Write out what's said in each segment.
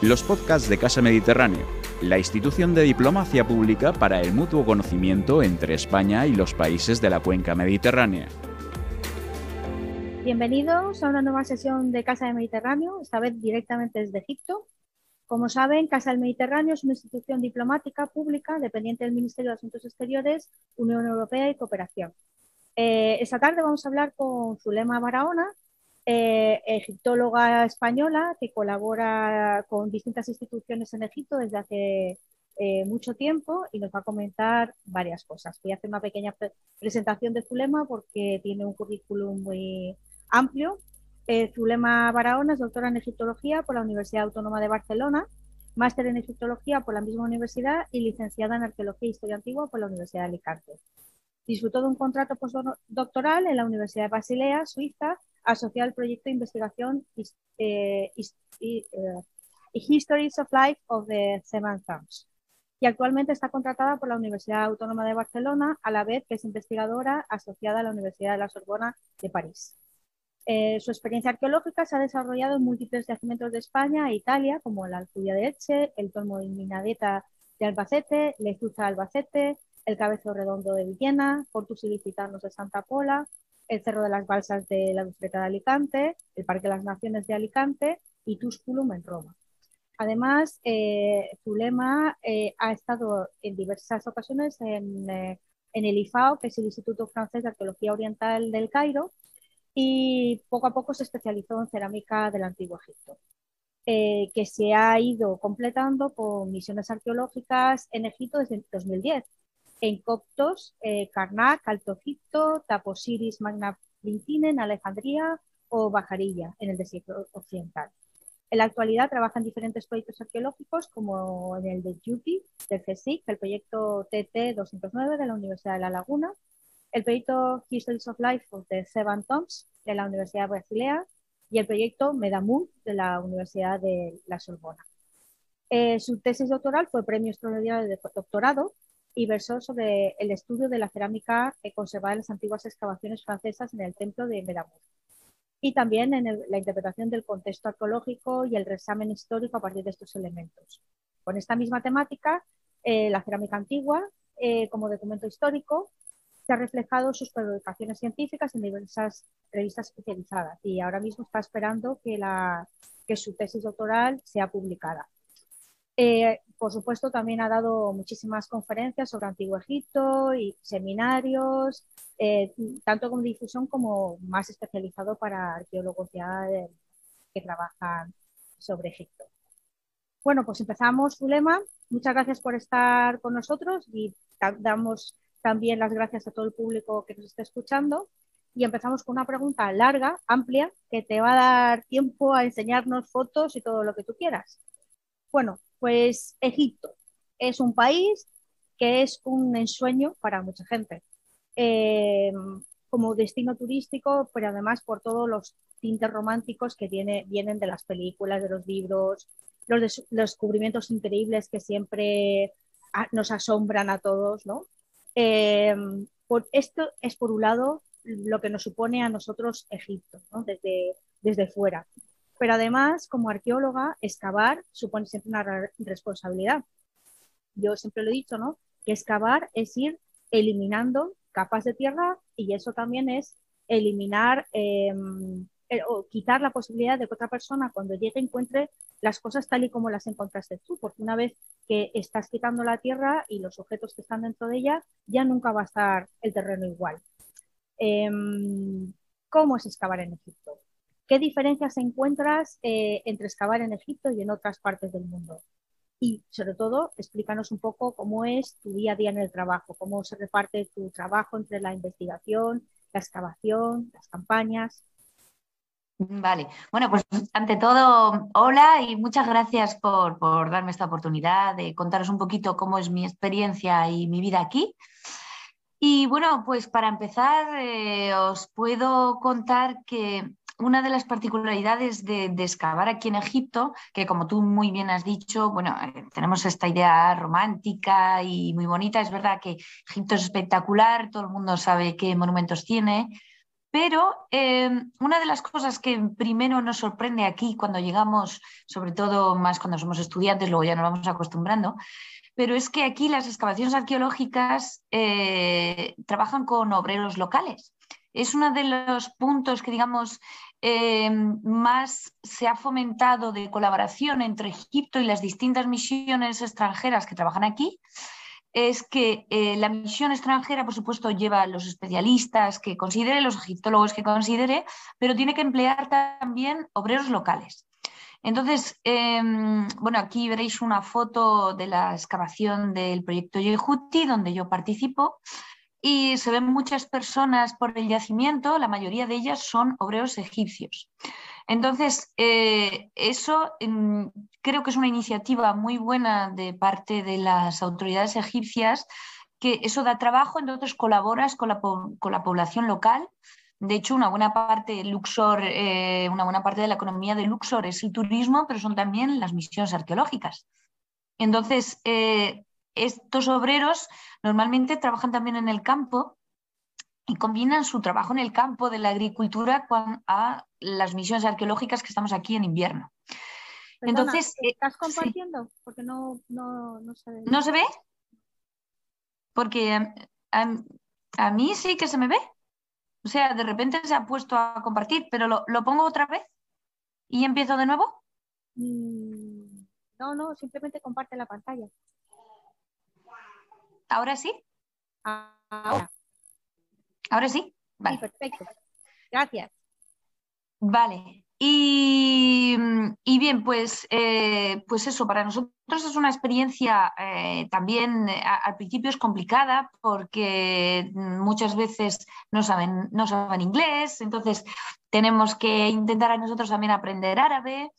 los podcasts de Casa Mediterráneo, la institución de diplomacia pública para el mutuo conocimiento entre España y los países de la cuenca mediterránea. Bienvenidos a una nueva sesión de Casa del Mediterráneo, esta vez directamente desde Egipto. Como saben, Casa del Mediterráneo es una institución diplomática pública dependiente del Ministerio de Asuntos Exteriores, Unión Europea y Cooperación. Eh, esta tarde vamos a hablar con Zulema Barahona, eh, egiptóloga española que colabora con distintas instituciones en Egipto desde hace eh, mucho tiempo y nos va a comentar varias cosas. Voy a hacer una pequeña presentación de Zulema porque tiene un currículum muy amplio. Eh, Zulema Barahona es doctora en egiptología por la Universidad Autónoma de Barcelona, máster en egiptología por la misma universidad y licenciada en arqueología e historia antigua por la Universidad de Alicante. Disfrutó de un contrato postdoctoral en la Universidad de Basilea, Suiza, asociado al proyecto de investigación eh, eh, Histories of Life of the Seven Thumbs. Y actualmente está contratada por la Universidad Autónoma de Barcelona, a la vez que es investigadora asociada a la Universidad de la Sorbona de París. Eh, su experiencia arqueológica se ha desarrollado en múltiples yacimientos de España e Italia, como la Alcudia de Elche, el Tomo de Minadeta de Albacete, Lezuza de Albacete, el Cabezo Redondo de Villena, Portus Ilicitanos de Santa Pola, el Cerro de las Balsas de la Bicicleta de Alicante, el Parque de las Naciones de Alicante y Tusculum en Roma. Además, eh, Zulema eh, ha estado en diversas ocasiones en, eh, en, el IFAO, que es el Instituto Francés de Arqueología Oriental del Cairo, y poco a poco se especializó en cerámica del Antiguo Egipto, que se ha ido completando con misiones arqueológicas en Egipto desde 2010 en Coptos, eh, Karnak, Alto Egipto, Taposiris, Magna en Alejandría o Bajarilla, en el desierto occidental. En la actualidad trabaja en diferentes proyectos arqueológicos, como en el de Yupi, del CSIC, el proyecto TT209 de la Universidad de La Laguna, el proyecto Histories of Life of the Seven Toms de la Universidad de Basilea y el proyecto Medamu de la Universidad de La Sorbona. Eh, su tesis doctoral fue premio extraordinario de doctorado y versó sobre el estudio de la cerámica conservada en las antiguas excavaciones francesas en el templo de Medamur y también en la interpretación del contexto arqueológico y el reexamen histórico a partir de estos elementos. Con esta misma temática, eh, la cerámica antigua, eh, como documento histórico, se ha reflejado sus publicaciones científicas en diversas revistas especializadas y ahora mismo está esperando que, la, que su tesis doctoral sea publicada. Eh, por supuesto, también ha dado muchísimas conferencias sobre Antiguo Egipto y seminarios, eh, tanto con difusión como más especializado para arqueólogos ya que trabajan sobre Egipto. Bueno, pues empezamos, Zulema. Muchas gracias por estar con nosotros y damos también las gracias a todo el público que nos está escuchando. Y empezamos con una pregunta larga, amplia, que te va a dar tiempo a enseñarnos fotos y todo lo que tú quieras. Bueno, pues Egipto es un país que es un ensueño para mucha gente. Eh, como destino turístico, pero además por todos los tintes románticos que vienen de las películas, de los libros, los, descubrimientos increíbles que siempre nos asombran a todos, ¿no? Eh, por, esto es por un lado lo que nos supone a nosotros Egipto, desde, desde fuera. Pero además, como arqueóloga, excavar supone siempre una responsabilidad. Yo siempre lo he dicho, ¿no? Que excavar es ir eliminando capas de tierra y eso también es eliminar em, o quitar la posibilidad de que otra persona cuando llegue encuentre las cosas tal y como las encontraste tú, porque una vez que estás quitando la tierra y los objetos que están dentro de ella, ya nunca va a estar el terreno igual. Em, ¿Cómo es excavar en Egipto? ¿Qué diferencias encuentras eh, entre excavar en Egipto y en otras partes del mundo? Y sobre todo, explícanos un poco cómo es tu día a día en el trabajo, cómo se reparte tu trabajo entre la investigación, la excavación, las campañas. Vale, bueno, pues ante todo, hola y muchas gracias por, darme esta oportunidad de contaros un poquito cómo es mi experiencia y mi vida aquí. Y bueno, pues para empezar, eh, os puedo contar que una de las particularidades de, excavar aquí en Egipto, que como tú muy bien has dicho, bueno, eh, tenemos esta idea romántica y muy bonita. Es verdad que Egipto es espectacular, todo el mundo sabe qué monumentos tiene, Pero em, una de las cosas que primero nos sorprende aquí cuando llegamos, sobre todo más cuando somos estudiantes, luego ya nos vamos acostumbrando, pero es que aquí las excavaciones arqueológicas eh, trabajan con obreros locales. Es uno de los puntos que, digamos, em, más se ha fomentado de colaboración entre Egipto y las distintas misiones extranjeras que trabajan aquí es que eh, la misión extranjera, por supuesto, lleva los especialistas que considere, los egiptólogos que considere, pero tiene que emplear también obreros locales. Entonces, em, bueno, aquí veréis una foto de la excavación del proyecto Yehuti, donde yo participo, y se ven muchas personas por el yacimiento, la mayoría de ellas son obreros egipcios. Entonces, eh, eso mm, creo que es una iniciativa muy buena de parte de las autoridades egipcias, que eso da trabajo, entonces colaboras con la, población local. De hecho, una buena parte Luxor, eh, una buena parte de la economía de Luxor es el turismo, pero son también las misiones arqueológicas. Entonces, eh, estos obreros normalmente trabajan también en el campo y combinan su trabajo en el campo de la agricultura con a las misiones arqueológicas que estamos aquí en invierno. Entonces, eh, ¿estás compartiendo? Porque no, no, no, se ve. ¿No se ve? Porque a, mí sí que se me ve. O sea, de repente se ha puesto a compartir, pero lo, pongo otra vez y empiezo de nuevo. Mm, no, no, simplemente comparte la pantalla. ¿Ahora sí? Ahora. ¿Ahora sí? Vale. perfecto. Gracias. Vale. Y, bien, pues, eh, pues eso, para nosotros es una experiencia eh, también eh, al principio es complicada porque muchas veces no saben, no saben inglés, entonces tenemos que intentar a nosotros también aprender árabe.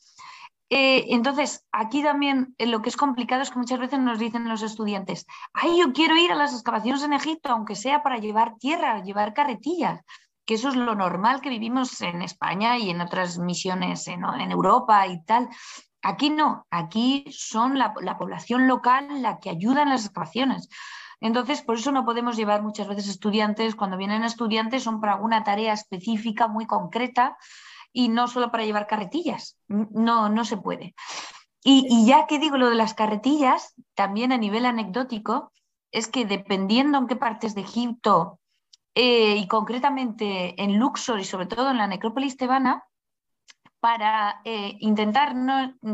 Entonces, aquí también lo que es complicado es que muchas veces nos dicen los estudiantes, ay, yo quiero ir a las excavaciones en Egipto, aunque sea para llevar tierra, llevar carretillas que eso es lo normal que vivimos en España y en otras misiones en, Europa y tal. Aquí no, aquí son la, población local la que ayuda en las excavaciones. Entonces, por eso no podemos llevar muchas veces estudiantes. Cuando vienen estudiantes son para alguna tarea específica, muy concreta, y no solo para llevar carretillas. No, no se puede. Y, ya que digo lo de las carretillas, también a nivel anecdótico, es que dependiendo en qué partes de Egipto eh, y concretamente en Luxor y sobre todo en la necrópolis tebana, para eh, intentar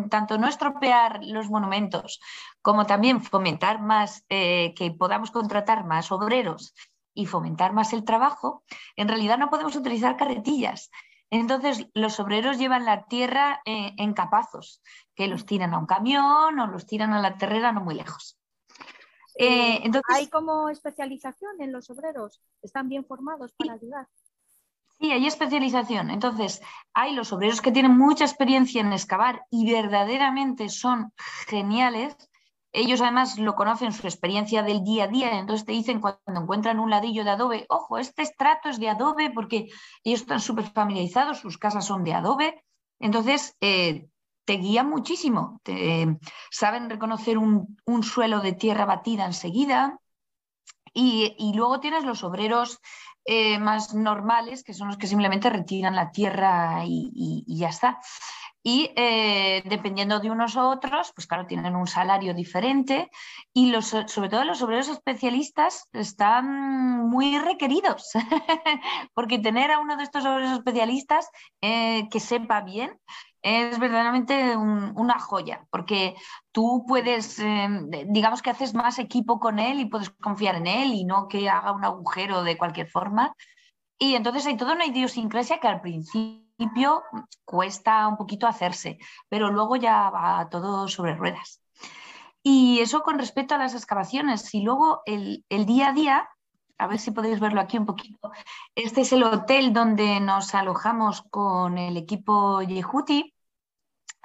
tanto no estropear los monumentos como también fomentar más, eh, que podamos contratar más obreros y fomentar más el trabajo, en realidad no podemos utilizar carretillas. Entonces, los obreros llevan la tierra en capazos, que los tiran a un camión o los tiran a la terrera no muy lejos. Eh, entonces, ¿Hay como especialización en los obreros? ¿Están bien formados para ayudar? Sí, hay especialización. Entonces, hay los obreros que tienen mucha experiencia en excavar y verdaderamente son geniales. Ellos además lo conocen, su experiencia del día a día, entonces te dicen cuando encuentran un ladrillo de adobe, ojo, este estrato es de adobe porque ellos están súper familiarizados, sus casas son de adobe. Entonces, eh, te guía muchísimo. saben reconocer un, suelo de tierra batida enseguida. Y, luego tienes los obreros eh, más normales, que son los que simplemente retiran la tierra y, ya está. Y eh, dependiendo de unos u otros, pues claro, tienen un salario diferente y los, sobre todo los obreros especialistas están muy requeridos, porque tener a uno de estos obreros especialistas eh, que sepa bien es verdaderamente una joya, porque tú puedes, em, digamos que haces más equipo con él y puedes confiar en él y no que haga un agujero de cualquier forma. Y entonces hay toda una idiosincrasia que al principio cuesta un poquito hacerse, pero luego ya va todo sobre ruedas. Y eso con respecto a las excavaciones. Y luego el, el día a día, a ver si podéis verlo aquí un poquito. Este es el hotel donde nos alojamos con el equipo Yehuti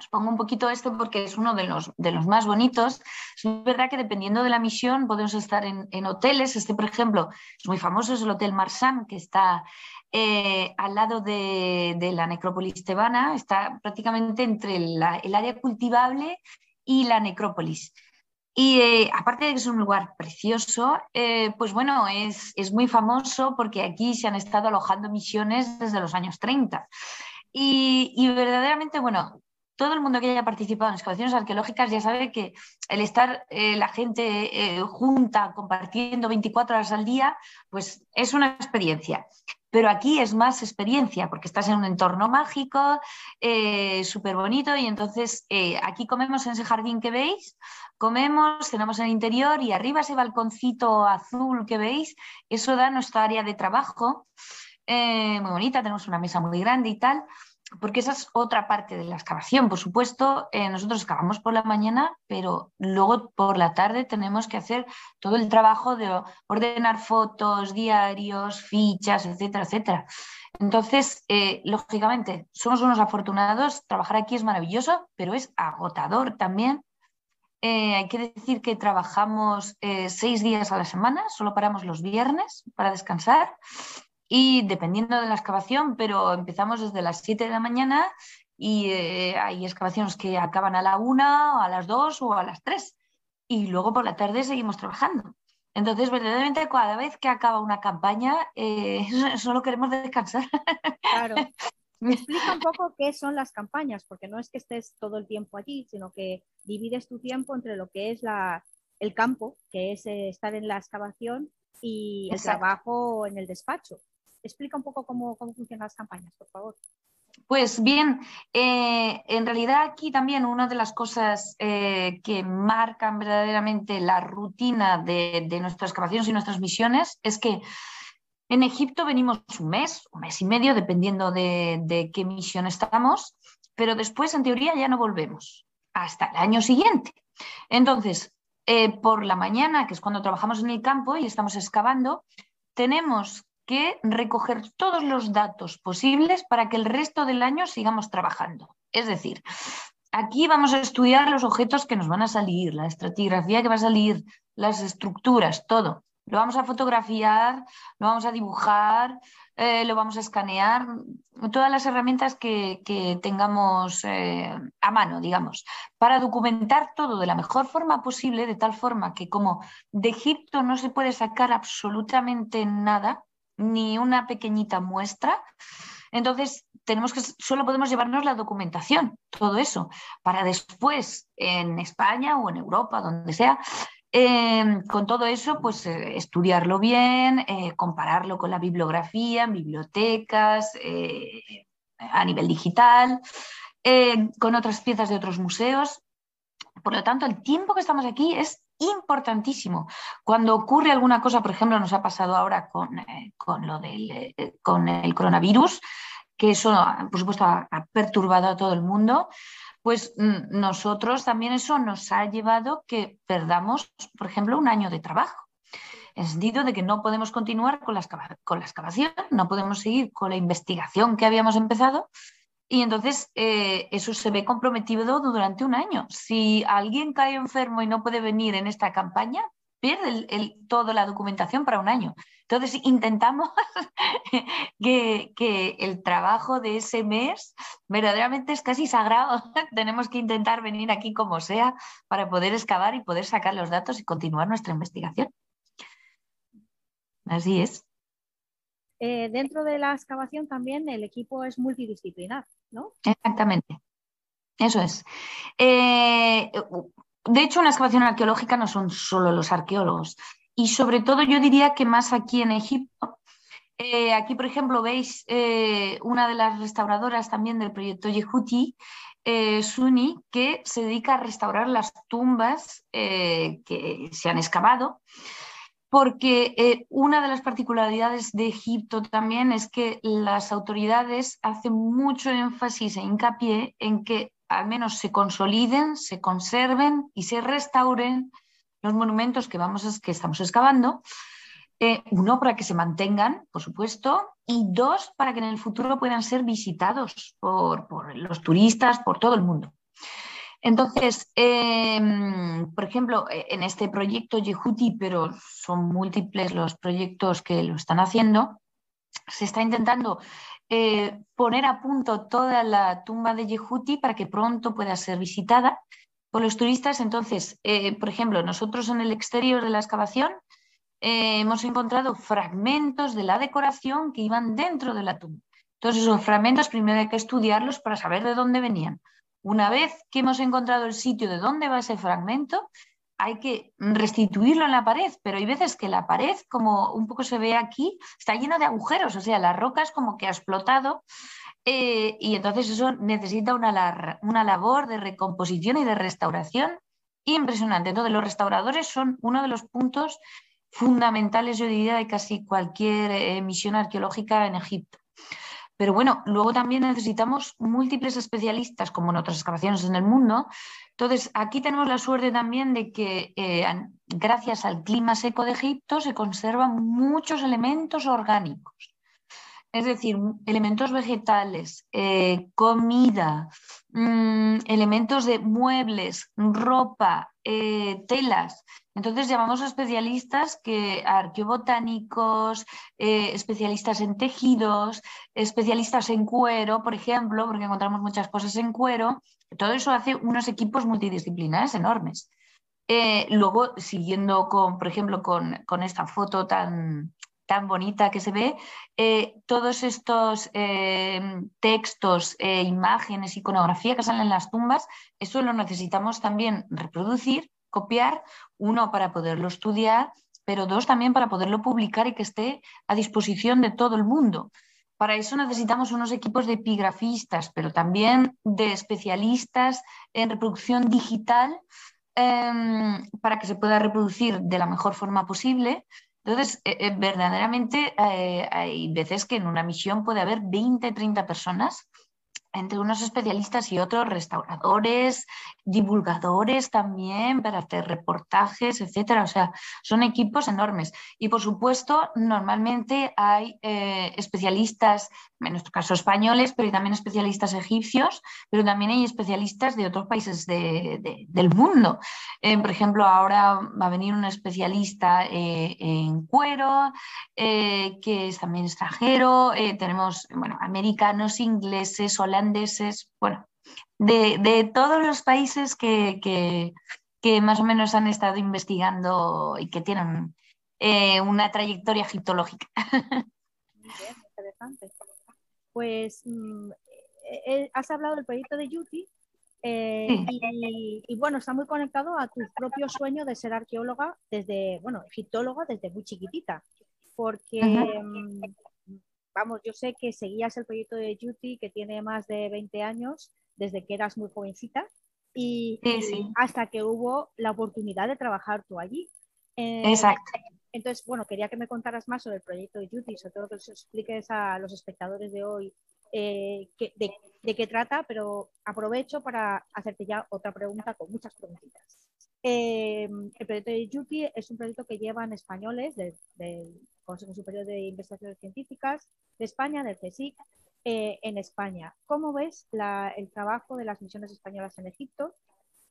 os pongo un poquito esto porque es uno de los, de los más bonitos. Es verdad que dependiendo de la misión podemos estar en, hoteles. Este, por ejemplo, es muy famoso, es el Hotel Marsan, que está eh, al lado de, la necrópolis tebana, está prácticamente entre el área cultivable y la necrópolis. Y eh, aparte de que es un lugar precioso, eh, pues bueno, es, muy famoso porque aquí se han estado alojando misiones desde los años 30. Y, y, verdaderamente, bueno, todo el mundo que haya participado en excavaciones arqueológicas ya sabe que el estar eh, la gente junta compartiendo 24 horas al día, pues es una experiencia. Pero aquí es más experiencia porque estás en un entorno mágico, súper bonito y entonces aquí comemos en ese jardín que veis, comemos, cenamos en el interior y arriba ese balconcito azul que veis, eso da nuestra área de trabajo, eh, muy bonita, tenemos una mesa muy grande y tal, porque esa es otra parte de la excavación, por supuesto, eh, nosotros excavamos por la mañana, pero luego por la tarde tenemos que hacer todo el trabajo de ordenar fotos, diarios, fichas, etcétera, etcétera. Entonces, eh, lógicamente, somos unos afortunados, trabajar aquí es maravilloso, pero es agotador también eh, hay que decir que trabajamos eh, seis días a la semana, solo paramos los viernes para descansar y dependiendo de la excavación, pero empezamos desde las 7 de la mañana y eh, hay excavaciones que acaban a la 1, a las 2 o a las 3 y luego por la tarde seguimos trabajando. Entonces, verdaderamente, cada vez que acaba una campaña, solo queremos descansar. Claro. Me explica un poco qué son las campañas, porque no es que estés todo el tiempo allí, sino que divides tu tiempo entre lo que es la, el campo, que es eh, estar en la excavación, y el trabajo en el despacho. Explica un poco cómo, funcionan las campañas, por favor. Pues bien, eh, en realidad aquí también una de las cosas eh, que marcan verdaderamente la rutina de, de nuestras excavaciones y nuestras misiones es que en Egipto venimos un mes, un mes y medio, dependiendo de, qué misión estamos, pero después, en teoría, ya no volvemos hasta el año siguiente. Entonces, eh, por la mañana, que es cuando trabajamos en el campo y estamos excavando, tenemos recoger todos los datos posibles para que el resto del año sigamos trabajando. Es decir, aquí vamos a estudiar los objetos que nos van a salir, la estratigrafía que va a salir, las estructuras, todo. Lo vamos a fotografiar, lo vamos a dibujar, eh, lo vamos a escanear, todas las herramientas que, tengamos eh, a mano, digamos, para documentar todo de la mejor forma posible, de tal forma que como de Egipto no se puede sacar absolutamente nada, ni una pequeñita muestra, entonces tenemos que, solo podemos llevarnos la documentación, todo eso, para después en España o en Europa, donde sea, Em, con todo eso, pues eh, estudiarlo bien, eh, compararlo con la bibliografía, en bibliotecas, eh, a nivel digital, con otras piezas de otros museos. Por lo tanto, el tiempo que estamos aquí es importantísimo. Cuando ocurre alguna cosa, por ejemplo, nos ha pasado ahora con, con lo del con el coronavirus, que eso, por supuesto, ha perturbado a todo el mundo pues mm, nosotros también eso nos ha llevado que perdamos, por ejemplo, un año de trabajo. En el sentido de que no podemos continuar con la, con la excavación, no podemos seguir con la investigación que habíamos empezado y entonces eh, eso se ve comprometido durante un año. Si alguien cae enfermo y no puede venir en esta campaña, pierde el, toda la documentación para un año. Entonces intentamos que, el trabajo de ese mes verdaderamente es casi sagrado. Tenemos que intentar venir aquí como sea para poder excavar y poder sacar los datos y continuar nuestra investigación. Así es. Eh, dentro de la excavación también el equipo es multidisciplinar, ¿no? Exactamente. Eso es. Eh, de hecho, una excavación arqueológica no son solo los arqueólogos. Y sobre todo yo diría que más aquí en Egipto. Eh, aquí, por ejemplo, veis una de las restauradoras también del proyecto Yehuti, eh, Suni, que se dedica a restaurar las tumbas que se han excavado, porque una de las particularidades de Egipto también es que las autoridades hacen mucho énfasis e hincapié en que al menos se consoliden, se conserven y se restauren los monumentos que, vamos que estamos excavando. Eh, uno, para que se mantengan, por supuesto, y dos, para que en el futuro puedan ser visitados por, los turistas, por todo el mundo. Entonces, em, por ejemplo, en este proyecto Yehuti, pero son múltiples los proyectos que lo están haciendo, se está intentando eh, poner a punto toda la tumba de Yehuti para que pronto pueda ser visitada por los turistas. Entonces, eh, por ejemplo, nosotros en el exterior de la excavación eh, hemos encontrado fragmentos de la decoración que iban dentro de la tumba. Entonces, esos fragmentos primero hay que estudiarlos para saber de dónde venían. Una vez que hemos encontrado el sitio de dónde va ese fragmento, hay que restituirlo en la pared, pero hay veces que la pared, como un poco se ve aquí, está llena de agujeros, o sea, la roca es como que ha explotado eh, y entonces eso necesita una, una labor de recomposición y de restauración impresionante. Entonces, los restauradores son uno de los puntos fundamentales, yo diría, de casi cualquier eh, misión arqueológica en Egipto. Pero bueno, luego también necesitamos múltiples especialistas, como en otras excavaciones en el mundo. Entonces, aquí tenemos la suerte también de que eh, gracias al clima seco de Egipto se conservan muchos elementos orgánicos es decir, elementos vegetales, eh, comida, mm, elementos de muebles, ropa, eh, telas. Entonces llamamos a especialistas que arqueobotánicos, eh, especialistas en tejidos, especialistas en cuero, por ejemplo, porque encontramos muchas cosas en cuero. Todo eso hace unos equipos multidisciplinares enormes. luego, siguiendo con, por ejemplo, con esta foto tan, tan bonita que se ve, eh, todos estos eh, textos, eh, imágenes, iconografía que salen en las tumbas, eso lo necesitamos también reproducir, copiar, uno para poderlo estudiar, pero dos también para poderlo publicar y que esté a disposición de todo el mundo. Para eso necesitamos unos equipos de epigrafistas, pero también de especialistas en reproducción digital em, para que se pueda reproducir de la mejor forma posible entonces, eh, eh, verdaderamente eh, hay veces que en una misión puede haber 20, 30 personas entre unos especialistas y otros, restauradores, divulgadores también para hacer reportajes, etcétera. O sea, son equipos enormes. Y por supuesto, normalmente hay especialistas, en nuestro caso españoles, pero también especialistas egipcios, pero también hay especialistas de otros países del mundo. Eh, por ejemplo, ahora va a venir un especialista eh, en cuero, que es también extranjero. tenemos, bueno, americanos, ingleses, holandeses, bueno, de, todos los países que, más o menos han estado investigando y que tienen eh, una trayectoria egiptológica. Muy bien, interesante. Pues mm, eh, eh, has hablado del proyecto de Yuti y, bueno, está muy conectado a tu propio sueño de ser arqueóloga desde, bueno, egiptóloga desde muy chiquitita, porque, mm, vamos, yo sé que seguías el proyecto de Yuti que tiene más de 20 años desde que eras muy jovencita y, hasta que hubo la oportunidad de trabajar tú allí. Eh, Exacto. Entonces, bueno, quería que me contaras más sobre el proyecto de Judy, sobre todo que os expliques a los espectadores de hoy eh, de, qué trata, pero aprovecho para hacerte ya otra pregunta con muchas preguntitas. Eh, el proyecto de Judy es un proyecto que llevan españoles del, Consejo Superior de Investigaciones Científicas de España, del CSIC, eh, en España. ¿Cómo ves el trabajo de las misiones españolas en Egipto?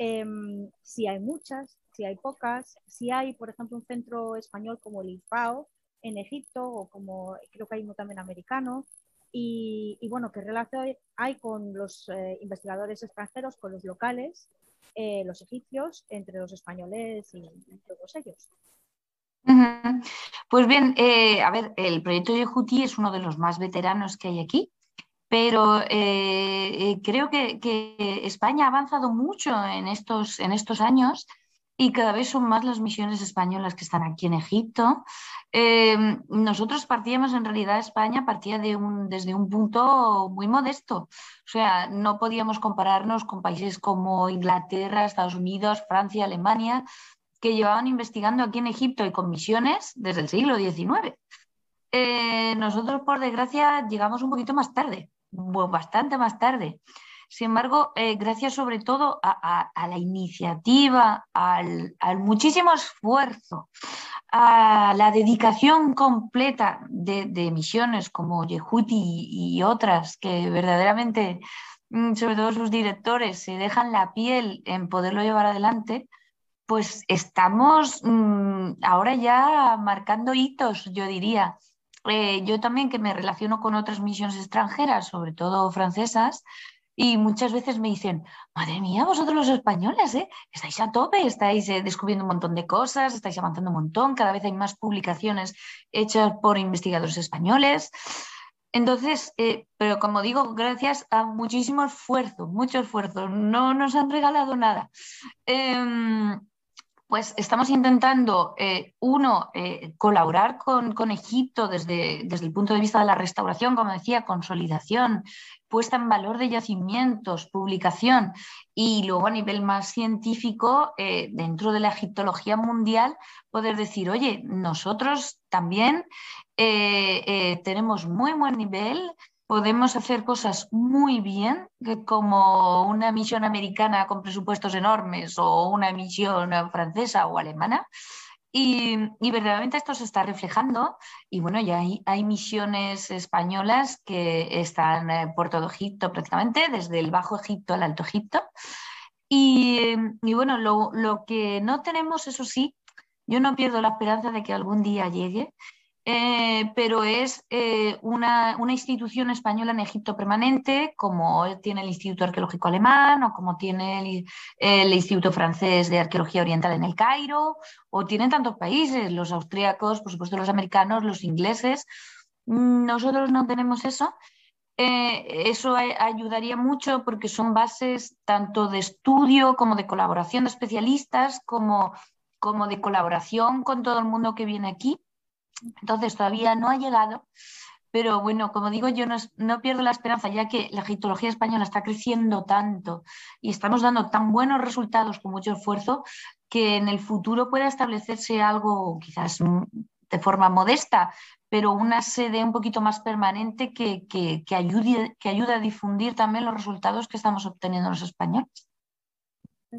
Em, si hay muchas, si hay pocas, si hay, por ejemplo, un centro español como el IFAO en Egipto o como creo que hay uno también americano. Y, bueno, ¿qué relación hay con los eh, investigadores extranjeros, con los locales, eh, los egipcios, entre los españoles y, todos ellos? Pues bien, a ver, el proyecto de Juti es uno de los más veteranos que hay aquí pero eh, eh, creo que, España ha avanzado mucho en estos, en estos años y cada vez son más las misiones españolas que están aquí en Egipto. Eh, nosotros partíamos, en realidad España partía de un, desde un punto muy modesto, o sea, no podíamos compararnos con países como Inglaterra, Estados Unidos, Francia, Alemania, que llevaban investigando aquí en Egipto y con misiones desde el siglo XIX. nosotros, por desgracia, llegamos un poquito más tarde bastante más tarde. Sin embargo, eh, gracias sobre todo a, la iniciativa, al, muchísimo esfuerzo, a la dedicación completa de, misiones como Yehuti y, otras que verdaderamente, mm, sobre todo sus directores, se dejan la piel en poderlo llevar adelante, pues estamos mm, ahora ya marcando hitos, yo diría, eh, yo también que me relaciono con otras misiones extranjeras, sobre todo francesas, Y muchas veces me dicen, madre mía, vosotros los españoles, ¿eh? estáis a tope, estáis eh, descubriendo un montón de cosas, estáis avanzando un montón, cada vez hay más publicaciones hechas por investigadores españoles. Entonces, pero como digo, gracias a muchísimo esfuerzo, mucho esfuerzo, no nos han regalado nada. Em, pues estamos intentando, eh, uno, eh, colaborar con, Egipto desde, desde, el punto de vista de la restauración, como decía, consolidación, puesta en valor de yacimientos, publicación y luego a nivel más científico, eh, dentro de la egiptología mundial, poder decir, oye, nosotros también tenemos muy buen nivel, podemos hacer cosas muy bien, como una misión americana con presupuestos enormes o una misión francesa o alemana. Y, verdaderamente esto se está reflejando. Y bueno, ya hay, misiones españolas que están eh, por todo Egipto prácticamente, desde el Bajo Egipto al Alto Egipto. Y, bueno, lo, lo que no tenemos, eso sí, yo no pierdo la esperanza de que algún día llegue, eh, pero es eh, una, institución española en Egipto permanente, como tiene el Instituto Arqueológico Alemán o como tiene el, Instituto Francés de Arqueología Oriental en el Cairo, o tienen tantos países, los austríacos, por supuesto los americanos, los ingleses. Nosotros no tenemos eso. Eh, eso ayudaría mucho porque son bases tanto de estudio como de colaboración de especialistas, como, como de colaboración con todo el mundo que viene aquí. Entonces todavía no ha llegado, pero bueno, como digo, yo no, pierdo la esperanza, ya que la egiptología española está creciendo tanto y estamos dando tan buenos resultados con mucho esfuerzo, que en el futuro pueda establecerse algo quizás de forma modesta, pero una sede un poquito más permanente que, ayude, que ayude a difundir también los resultados que estamos obteniendo los españoles.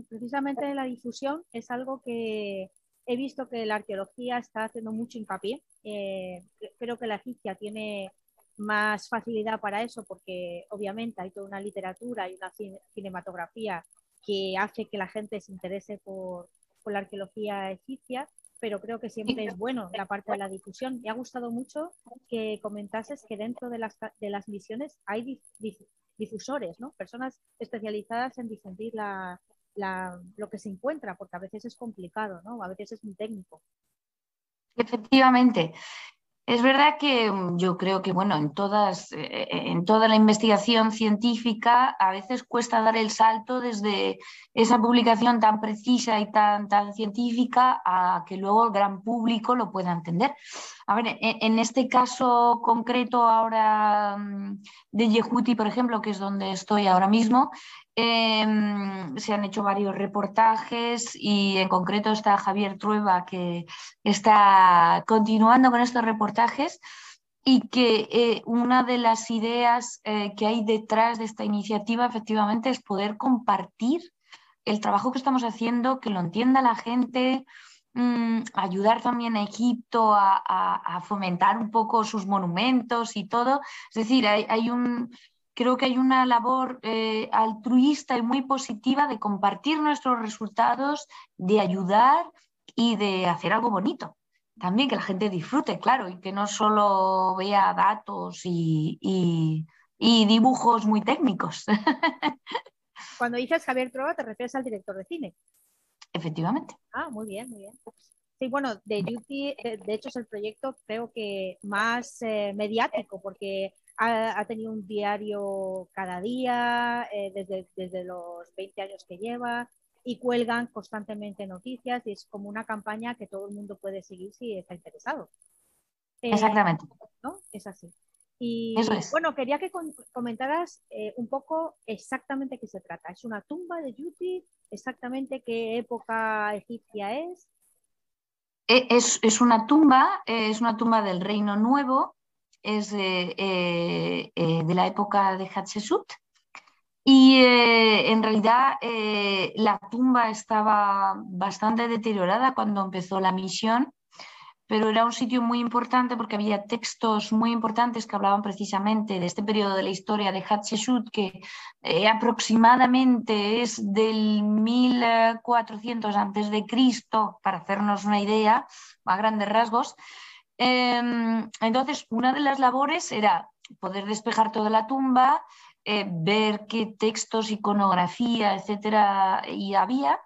Precisamente la difusión es algo que he visto que la arqueología está haciendo mucho hincapié eh, creo que la egipcia tiene más facilidad para eso porque obviamente hay toda una literatura y una cinematografía que hace que la gente se interese por, la arqueología egipcia, pero creo que siempre es bueno la parte de la difusión. Me ha gustado mucho que comentases que dentro de las, de las misiones hay difusores, ¿no? personas especializadas en difundir lo que se encuentra, porque a veces es complicado, ¿no? a veces es muy técnico. Efectivamente. Es verdad que mm, yo creo que bueno, en, todas, eh, eh, en toda la investigación científica a veces cuesta dar el salto desde esa publicación tan precisa y tan, tan científica a que luego el gran público lo pueda entender. A ver, en, en este caso concreto ahora mm, de Yehuti, por ejemplo, que es donde estoy ahora mismo, Em, se han hecho varios reportajes y en concreto está Javier Trueba que está continuando con estos reportajes y que eh, una de las ideas eh, que hay detrás de esta iniciativa efectivamente es poder compartir el trabajo que estamos haciendo, que lo entienda la gente, mm, ayudar también a Egipto a, fomentar un poco sus monumentos y todo. Es decir, hay un, creo que hay una labor eh, altruista y muy positiva de compartir nuestros resultados, de ayudar y de hacer algo bonito. También que la gente disfrute, claro, y que no solo vea datos y, dibujos muy técnicos. Cuando dices Javier Trova, te refieres al director de cine. Efectivamente. Ah, muy bien, muy bien. Sí, bueno, de Duty, de, hecho, es el proyecto creo que más eh, mediático, porque ha, tenido un diario cada día, eh, desde, desde los 20 años que lleva, y cuelgan constantemente noticias y es como una campaña que todo el mundo puede seguir si está interesado. Eh, Exactamente. ¿no? Es así. Y bueno, quería que comentaras eh, un poco exactamente qué se trata. ¿Es una tumba de Yuti? ¿Exactamente qué época egipcia es? E, es, es una tumba, es una tumba del Reino Nuevo, es eh, eh, de la época de Hatshepsut. Y eh, en realidad la tumba estaba bastante deteriorada cuando empezó la misión, pero era un sitio muy importante porque había textos muy importantes que hablaban precisamente de este periodo de la historia de Hatshepsut, que aproximadamente es del 1400 a.C., para hacernos una idea a grandes rasgos. Em, entonces, una de las labores era poder despejar toda la tumba, eh, ver qué textos, iconografía, etcétera, y había,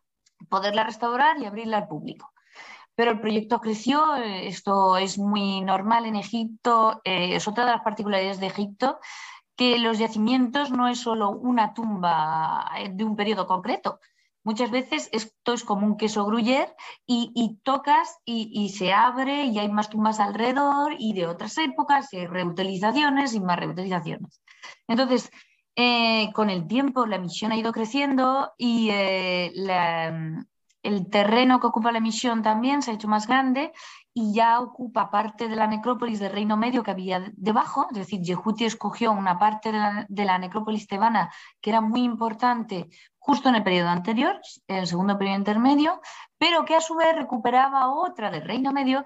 poderla restaurar y abrirla al público. Pero el proyecto creció, eh, esto es muy normal en Egipto, eh, es otra de las particularidades de Egipto, que los yacimientos no es solo una tumba de un periodo concreto, Muchas veces esto es como un queso gruyer y, tocas y, se abre y hay más tumbas alrededor y de otras épocas y reutilizaciones y más reutilizaciones. Entonces, eh, con el tiempo la misión ha ido creciendo y eh, el terreno que ocupa la misión también se ha hecho más grande y ya ocupa parte de la necrópolis del Reino Medio que había debajo, es decir, Yehuti escogió una parte de la, necrópolis tebana que era muy importante justo en el periodo anterior, el segundo periodo intermedio, pero que a su vez recuperaba otra del Reino Medio.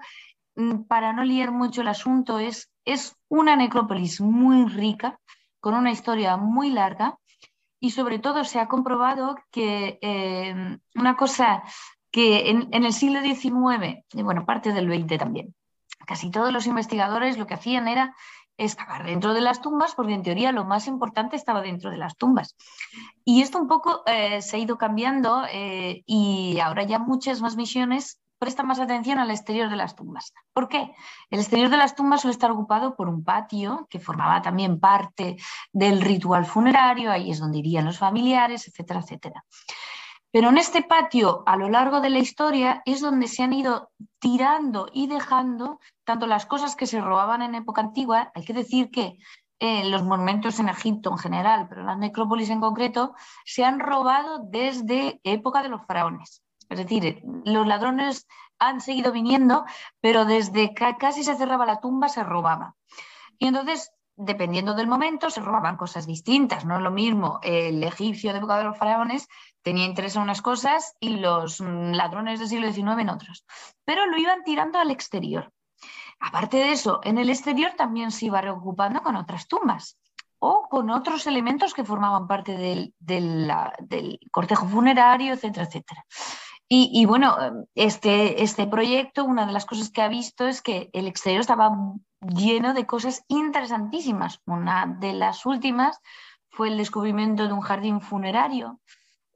Mm, para no liar mucho el asunto, es, es una necrópolis muy rica, con una historia muy larga, y sobre todo se ha comprobado que eh, una cosa que en, el siglo XIX, y bueno, parte del XX también, casi todos los investigadores lo que hacían era excavar dentro de las tumbas, porque en teoría lo más importante estaba dentro de las tumbas. Y esto un poco eh, se ha ido cambiando eh, y ahora ya muchas más misiones prestan más atención al exterior de las tumbas. ¿Por qué? El exterior de las tumbas suele estar ocupado por un patio que formaba también parte del ritual funerario, ahí es donde irían los familiares, etcétera, etcétera. Pero en este patio, a lo largo de la historia, es donde se han ido tirando y dejando tanto las cosas que se robaban en época antigua, hay que decir que eh, los monumentos en Egipto en general, pero las necrópolis en concreto, se han robado desde época de los faraones. Es decir, los ladrones han seguido viniendo, pero desde que casi se cerraba la tumba se robaba. Y entonces dependiendo del momento, se robaban cosas distintas. No es lo mismo el egipcio de época de los faraones tenía interés en unas cosas y los mm, ladrones del siglo XIX en otras. Pero lo iban tirando al exterior. Aparte de eso, en el exterior también se iba reocupando con otras tumbas o con otros elementos que formaban parte del, cortejo funerario, etcétera, etcétera. Y, bueno, este, este proyecto, una de las cosas que ha visto es que el exterior estaba lleno de cosas interesantísimas. Una de las últimas fue el descubrimiento de un jardín funerario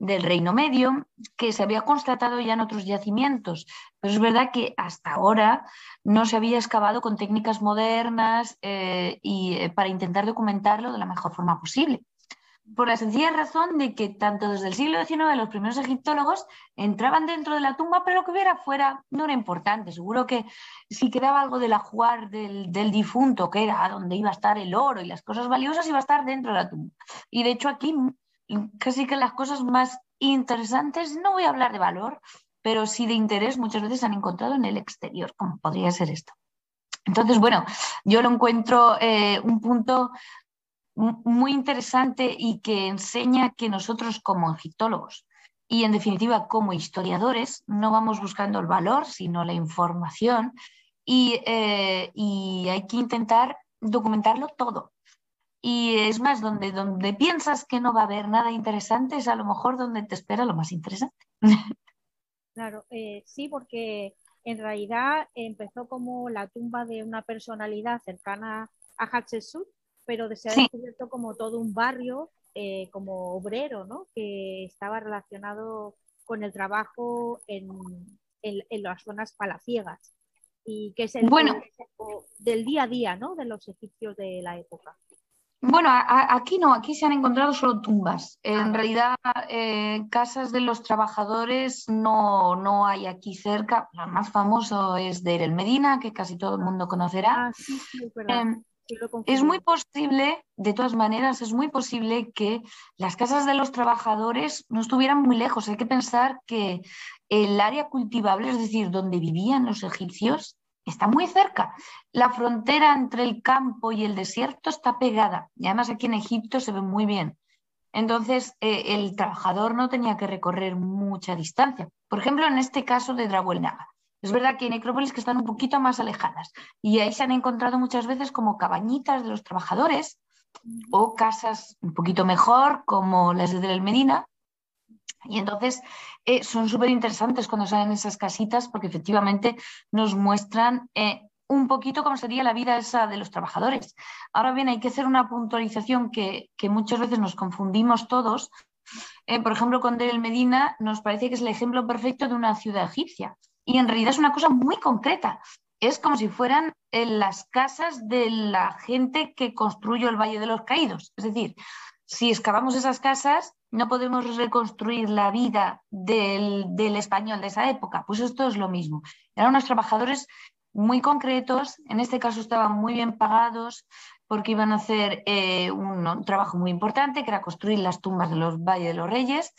del Reino Medio que se había constatado ya en otros yacimientos, pero es verdad que hasta ahora no se había excavado con técnicas modernas eh, y, eh, para intentar documentarlo de la mejor forma posible por la sencilla razón de que tanto desde el siglo XIX los primeros egiptólogos entraban dentro de la tumba, pero lo que hubiera fuera no era importante. Seguro que si quedaba algo del ajuar del, del, difunto, que era donde iba a estar el oro y las cosas valiosas, iba a estar dentro de la tumba. Y de hecho aquí casi que las cosas más interesantes, no voy a hablar de valor, pero sí de interés, muchas veces se han encontrado en el exterior, como podría ser esto. Entonces, bueno, yo lo encuentro eh, un punto muy interesante y que enseña que nosotros como egiptólogos y en definitiva como historiadores no vamos buscando el valor, sino la información y, eh, y hay que intentar documentarlo todo. Y es más, donde, donde piensas que no va a haber nada interesante es a lo mejor donde te espera lo más interesante. Claro, eh, sí, porque en realidad empezó como la tumba de una personalidad cercana a Hatshepsut, pero se ha descubierto como todo un barrio, eh, como obrero, ¿no? que estaba relacionado con el trabajo en, en, las zonas palaciegas y que es el bueno, del día a día ¿no? de los egipcios de la época. Bueno, aquí no, aquí se han encontrado solo tumbas. En ah, realidad, eh, casas de los trabajadores no, no hay aquí cerca. El más famoso es de El Medina, que casi todo el mundo conocerá. Ah, sí, sí, es verdad. Es muy posible, de todas maneras, es muy posible que las casas de los trabajadores no estuvieran muy lejos. Hay que pensar que el área cultivable, es decir, donde vivían los egipcios, está muy cerca. La frontera entre el campo y el desierto está pegada. Y además aquí en Egipto se ve muy bien. Entonces, eh, el trabajador no tenía que recorrer mucha distancia. Por ejemplo, en este caso de Naga. Es verdad que hay necrópolis que están un poquito más alejadas y ahí se han encontrado muchas veces como cabañitas de los trabajadores o casas un poquito mejor como las de Del Medina. Y entonces eh, son súper interesantes cuando salen esas casitas porque efectivamente nos muestran eh, un poquito cómo sería la vida esa de los trabajadores. Ahora bien, hay que hacer una puntualización que, muchas veces nos confundimos todos. Eh, por ejemplo, con Del Medina nos parece que es el ejemplo perfecto de una ciudad egipcia. Y en realidad es una cosa muy concreta. Es como si fueran las casas de la gente que construyó el Valle de los Caídos. Es decir, si excavamos esas casas, no podemos reconstruir la vida del, español de esa época. Pues esto es lo mismo. Eran unos trabajadores muy concretos, en este caso estaban muy bien pagados porque iban a hacer eh, un, trabajo muy importante, que era construir las tumbas de los Valles de los Reyes,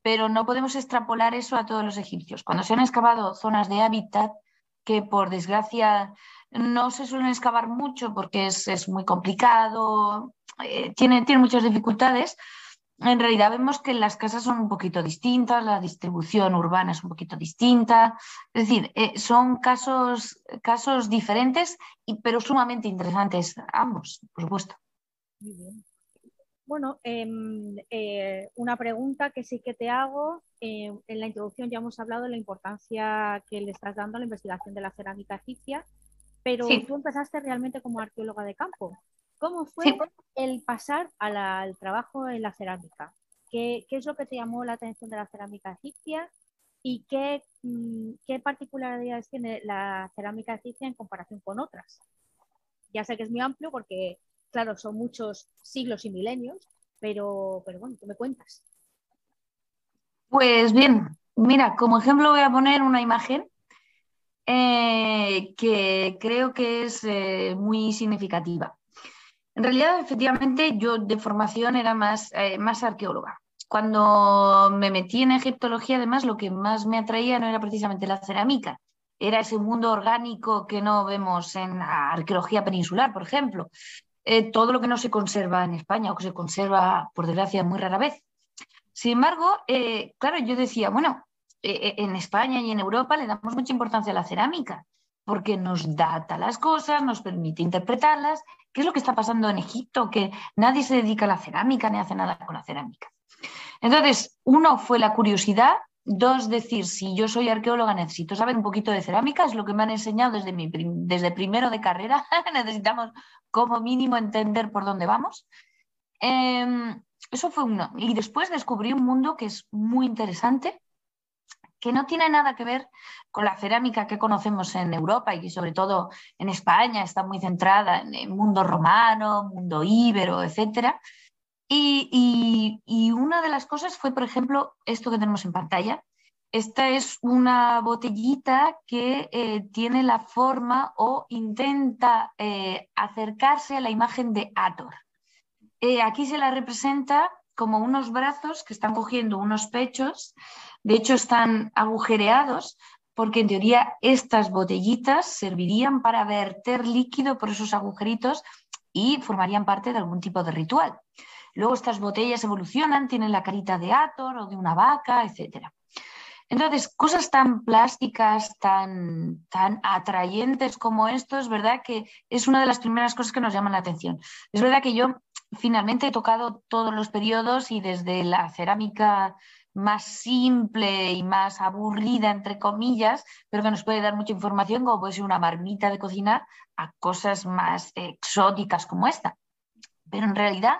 pero no podemos extrapolar eso a todos los egipcios. Cuando se han excavado zonas de hábitat, que por desgracia no se suelen excavar mucho porque es, muy complicado, eh, tiene, tiene muchas dificultades, en realidad vemos que las casas son un poquito distintas, la distribución urbana es un poquito distinta, es decir, eh, son casos, casos diferentes, y, pero sumamente interesantes ambos, por supuesto. Muy bien. Bueno, em, eh, una pregunta que sí que te hago. Eh, en la introducción ya hemos hablado de la importancia que le estás dando a la investigación de la cerámica egipcia, pero tú empezaste realmente como arqueóloga de campo. ¿Cómo fue el pasar al trabajo en la cerámica? ¿Qué, es lo que te llamó la atención de la cerámica egipcia y qué, mm, qué particularidades tiene la cerámica egipcia en comparación con otras? Ya sé que es muy amplio porque, claro, son muchos siglos y milenios, pero, pero bueno, ¿qué me cuentas? Pues bien, mira, como ejemplo voy a poner una imagen eh, que creo que es eh, muy significativa. En realidad, efectivamente, yo de formación era más, eh, más arqueóloga. Cuando me metí en egiptología, además, lo que más me atraía no era precisamente la cerámica, era ese mundo orgánico que no vemos en la arqueología peninsular, por ejemplo. Eh, todo lo que no se conserva en España o que se conserva, por desgracia, muy rara vez. Sin embargo, eh, claro, yo decía, bueno, en España y en Europa le damos mucha importancia a la cerámica porque nos data las cosas, nos permite interpretarlas ¿Qué es lo que está pasando en Egipto? Que nadie se dedica a la cerámica ni hace nada con la cerámica. Entonces, uno fue la curiosidad, dos, decir, si yo soy arqueóloga necesito saber un poquito de cerámica, es lo que me han enseñado desde, mi, desde primero de carrera, necesitamos como mínimo entender por dónde vamos. Em, eso fue uno. Y después descubrí un mundo que es muy interesante, que no tiene nada que ver con la cerámica que conocemos en Europa y que sobre todo en España está muy centrada en el mundo romano, mundo íbero, etc. Y, una de las cosas fue, por ejemplo, esto que tenemos en pantalla. Esta es una botellita que eh, tiene la forma o intenta eh, acercarse a la imagen de Ator. Eh, aquí se la representa como unos brazos que están cogiendo unos pechos de hecho, están agujereados porque en teoría estas botellitas servirían para verter líquido por esos agujeritos y formarían parte de algún tipo de ritual. Luego estas botellas evolucionan, tienen la carita de Ator o de una vaca, etc. Entonces, cosas tan plásticas, tan, tan atrayentes como esto, es verdad que es una de las primeras cosas que nos llaman la atención. Es verdad que yo finalmente he tocado todos los periodos y desde la cerámica más simple y más aburrida, entre comillas, pero que nos puede dar mucha información, como puede ser una marmita de cocina, a cosas más exóticas como esta. Pero en realidad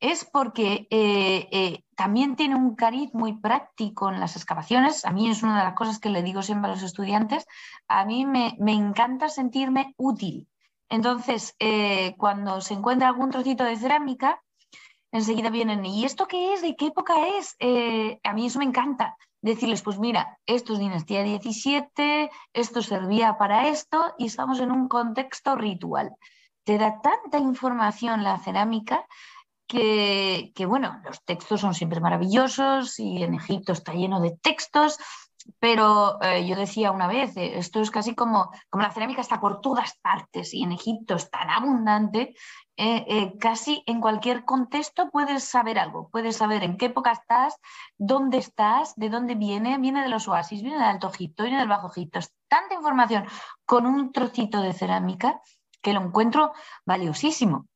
es porque eh, eh, también tiene un cariz muy práctico en las excavaciones. A mí es una de las cosas que le digo siempre a los estudiantes. A mí me, encanta sentirme útil. Entonces, eh, cuando se encuentra algún trocito de cerámica, enseguida vienen, ¿y esto qué es? ¿De qué época es? Eh, a mí eso me encanta. Decirles, pues mira, esto es dinastía 17, esto servía para esto y estamos en un contexto ritual. Te da tanta información la cerámica que, bueno, los textos son siempre maravillosos y en Egipto está lleno de textos, pero eh, yo decía una vez, eh, esto es casi como, como la cerámica está por todas partes y en Egipto es tan abundante eh, casi en cualquier contexto puedes saber algo, puedes saber en qué época estás, dónde estás, de dónde viene, viene de los oasis, viene del Alto Egipto, viene del Bajo Egipto. Es tanta información con un trocito de cerámica que lo encuentro valiosísimo.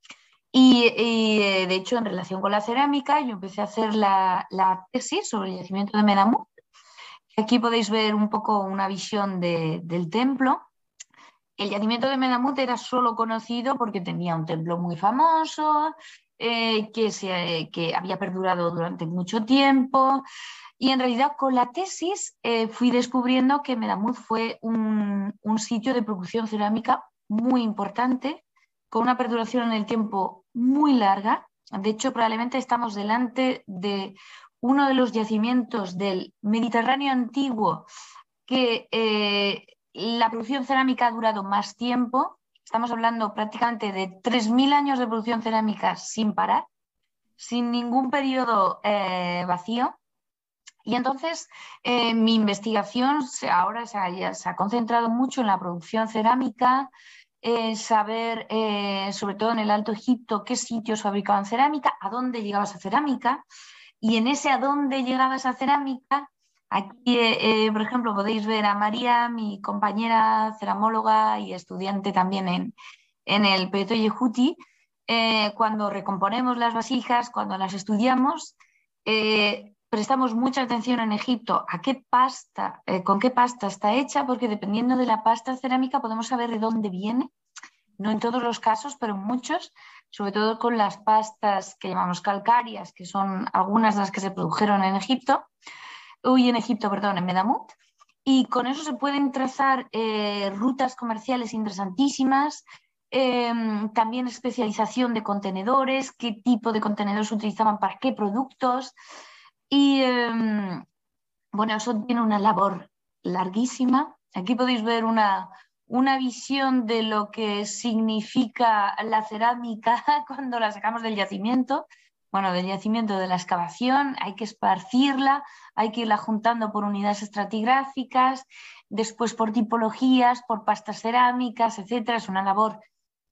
Y, de hecho, en relación con la cerámica, yo empecé a hacer la, tesis sobre el yacimiento de Medamut. Aquí podéis ver un poco una visión del templo el yacimiento de Medamut era solo conocido porque tenía un templo muy famoso, eh, que, se, que había perdurado durante mucho tiempo. Y en realidad con la tesis eh, fui descubriendo que Medamut fue un, un, sitio de producción cerámica muy importante, con una perduración en el tiempo muy larga. De hecho, probablemente estamos delante de uno de los yacimientos del Mediterráneo antiguo que eh, la producción cerámica ha durado más tiempo. Estamos hablando prácticamente de 3.000 años de producción cerámica sin parar, sin ningún periodo eh, vacío. Y entonces eh, mi investigación ahora se ha, se ha, concentrado mucho en la producción cerámica, saber, sobre todo en el Alto Egipto, qué sitios fabricaban cerámica, a dónde llegaba esa cerámica. Y en ese a dónde llegaba esa cerámica, aquí, eh, eh, por ejemplo, podéis ver a María, mi compañera ceramóloga y estudiante también en, en el Peto Yehuti, eh, cuando recomponemos las vasijas, cuando las estudiamos, prestamos mucha atención en Egipto a qué pasta, con qué pasta está hecha, porque dependiendo de la pasta cerámica podemos saber de dónde viene. No en todos los casos, pero en muchos sobre todo con las pastas que llamamos calcáreas, que son algunas de las que se produjeron en Egipto, uy, en Egipto, perdón, en Medamut, y con eso se pueden trazar eh, rutas comerciales interesantísimas, em, también especialización de contenedores, qué tipo de contenedores utilizaban para qué productos, y em, bueno, eso tiene una labor larguísima. Aquí podéis ver una, una visión de lo que significa la cerámica cuando la sacamos del yacimiento. Bueno, del yacimiento de la excavación, hay que esparcirla, hay que irla juntando por unidades estratigráficas, después por tipologías, por pastas cerámicas, etc. Es una labor